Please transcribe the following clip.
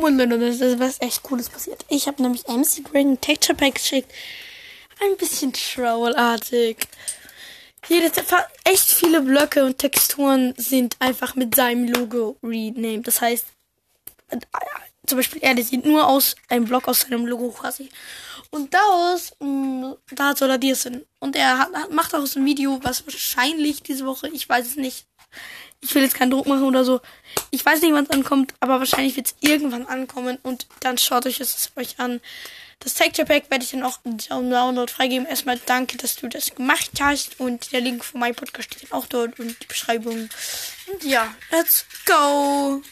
Und das ist was echt Cooles passiert. Ich habe nämlich MC Greg ein Texture Pack geschickt. Ein bisschen trollartig. Hier, echt viele Blöcke und Texturen sind einfach mit seinem Logo renamed. Das heißt, zum Beispiel er, der sieht nur aus, ein Block aus seinem Logo quasi. Und daraus, mh, mm, da soll er dir sind. Und er hat, hat, macht daraus ein Video, was wahrscheinlich diese Woche, ich weiß es nicht. Ich will jetzt keinen Druck machen oder so. Ich weiß nicht, wann es ankommt, aber wahrscheinlich wird es irgendwann ankommen und dann schaut euch es euch an. Das Texture Pack werde ich dann auch im Download freigeben. Erstmal danke, dass du das gemacht hast und der Link von meinem Podcast steht auch dort und die Beschreibung. Und ja, let's go!